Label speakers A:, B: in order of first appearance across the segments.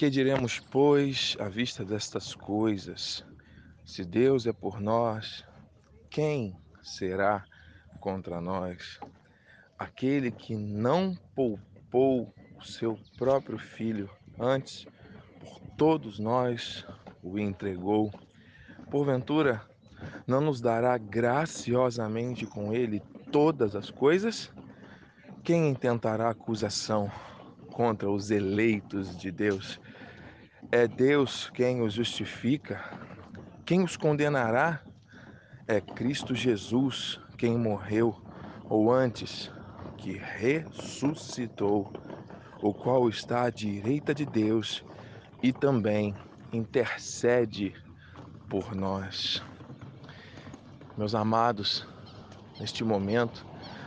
A: Que diremos, pois, à vista destas coisas? Se Deus é por nós, quem será contra nós? Aquele que não poupou o seu próprio filho, antes por todos nós o entregou. Porventura, não nos dará graciosamente com ele todas as coisas? Quem intentará acusação contra os eleitos de Deus? É Deus quem os justifica. Quem os condenará? É Cristo Jesus quem morreu, ou antes, que ressuscitou, o qual está à direita de Deus e também intercede por nós. Meus amados, neste momento,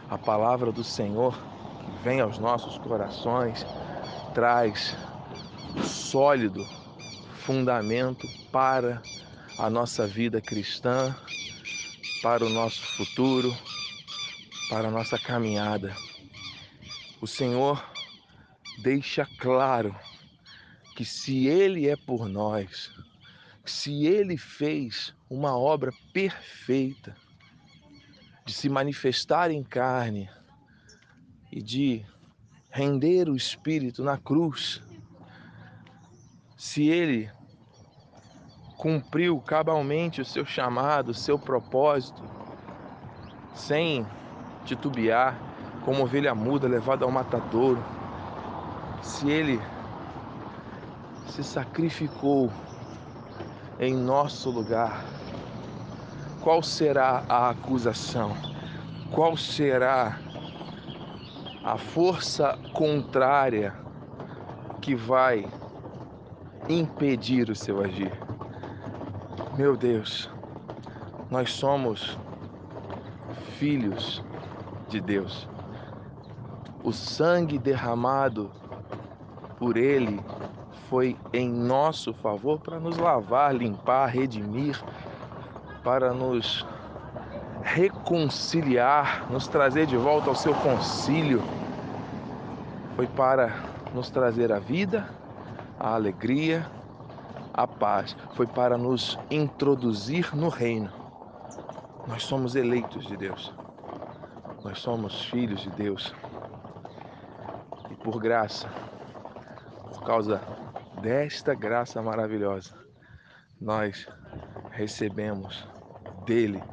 A: a palavra do Senhor que vem aos nossos corações traz sólido fundamento para a nossa vida cristã, para o nosso futuro, para a nossa caminhada. O Senhor deixa claro que se Ele é por nós, se Ele fez uma obra perfeita de se manifestar em carne e de render o Espírito na cruz, se Ele cumpriu cabalmente o seu chamado, o seu propósito, sem titubear, como ovelha muda levada ao matadouro, se Ele se sacrificou em nosso lugar, qual será a acusação? Qual será a força contrária que vai impedir o seu agir? Meu Deus, nós somos filhos de Deus. O sangue derramado por Ele foi em nosso favor para nos lavar, limpar, redimir, para nos reconciliar, nos trazer de volta ao seu concílio. Foi para nos trazer a vida, a alegria, a paz. Foi para nos introduzir no reino. Nós somos eleitos de Deus. Nós somos filhos de Deus. E por graça, por causa desta graça maravilhosa, nós recebemos dele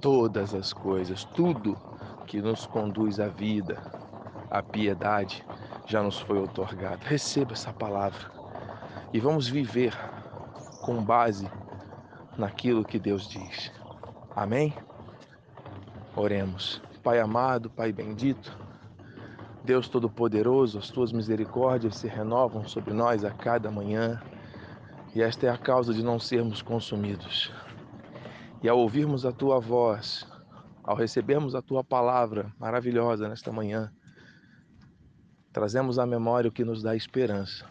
A: todas as coisas, tudo que nos conduz à vida, à piedade, já nos foi otorgado. Receba essa palavra e vamos viver com base naquilo que Deus diz. Amém? Oremos. Pai amado, Pai bendito, Deus Todo-Poderoso, as tuas misericórdias se renovam sobre nós a cada manhã, e esta é a causa de não sermos consumidos. E ao ouvirmos a tua voz, ao recebermos a tua palavra maravilhosa nesta manhã, trazemos à memória o que nos dá esperança.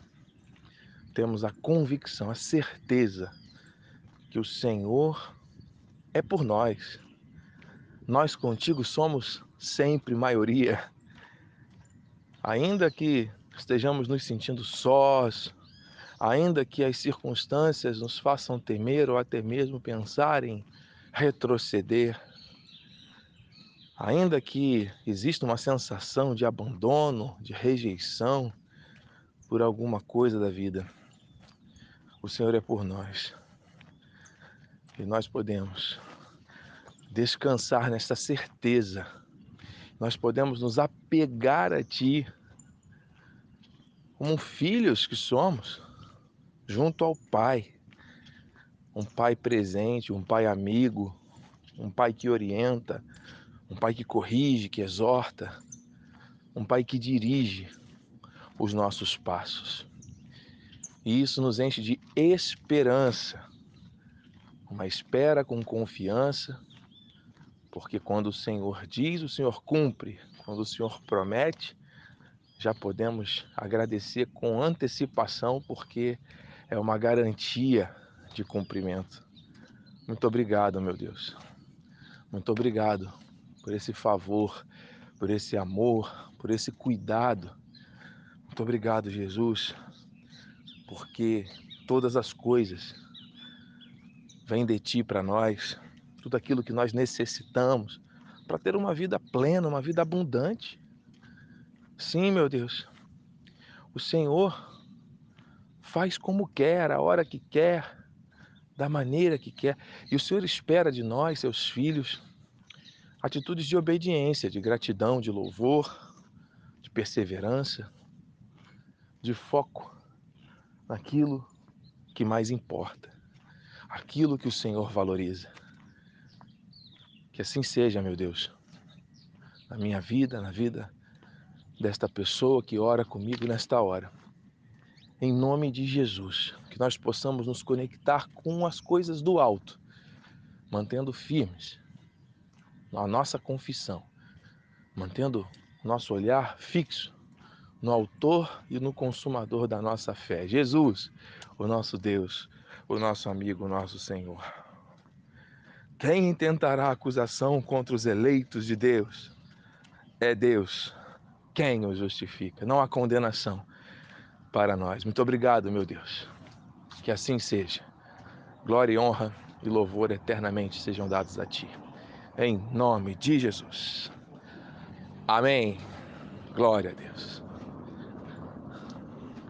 A: Temos a convicção, a certeza que o Senhor é por nós. Nós contigo somos sempre maioria Ainda que estejamos nos sentindo sós, ainda que as circunstâncias nos façam temer ou até mesmo pensar em retroceder, ainda que exista uma sensação de abandono, de rejeição por alguma coisa da vida, o Senhor é por nós. E nós podemos descansar nesta certeza nós podemos nos apegar a Ti como filhos que somos, junto ao Pai. Um Pai presente, um Pai amigo, um Pai que orienta, um Pai que corrige, que exorta, um Pai que dirige os nossos passos. E isso nos enche de esperança, uma espera com confiança porque quando o Senhor diz, o Senhor cumpre. Quando o Senhor promete, já podemos agradecer com antecipação, porque é uma garantia de cumprimento. Muito obrigado, meu Deus. Muito obrigado por esse favor, por esse amor, por esse cuidado. Muito obrigado, Jesus, porque todas as coisas vêm de ti para nós, tudo aquilo que nós necessitamos para ter uma vida plena, uma vida abundante. Sim, meu Deus, o Senhor faz como quer, a hora que quer, da maneira que quer. E o Senhor espera de nós, seus filhos, atitudes de obediência, de gratidão, de louvor, de perseverança, de foco naquilo que mais importa, aquilo que o Senhor valoriza. Que assim seja, meu Deus, na minha vida, na vida desta pessoa que ora comigo nesta hora. Em nome de Jesus, que nós possamos nos conectar com as coisas do alto, mantendo firmes a nossa confissão, mantendo nosso olhar fixo no Autor e no Consumador da nossa fé, Jesus, o nosso Deus, o nosso amigo, o nosso Senhor. Quem intentará acusação contra os eleitos de Deus? É Deus quem o justifica, não há condenação para nós. Muito obrigado, meu Deus. Que assim seja. Glória e honra e louvor eternamente sejam dados a Ti. Em nome de Jesus. Amém. Glória a Deus.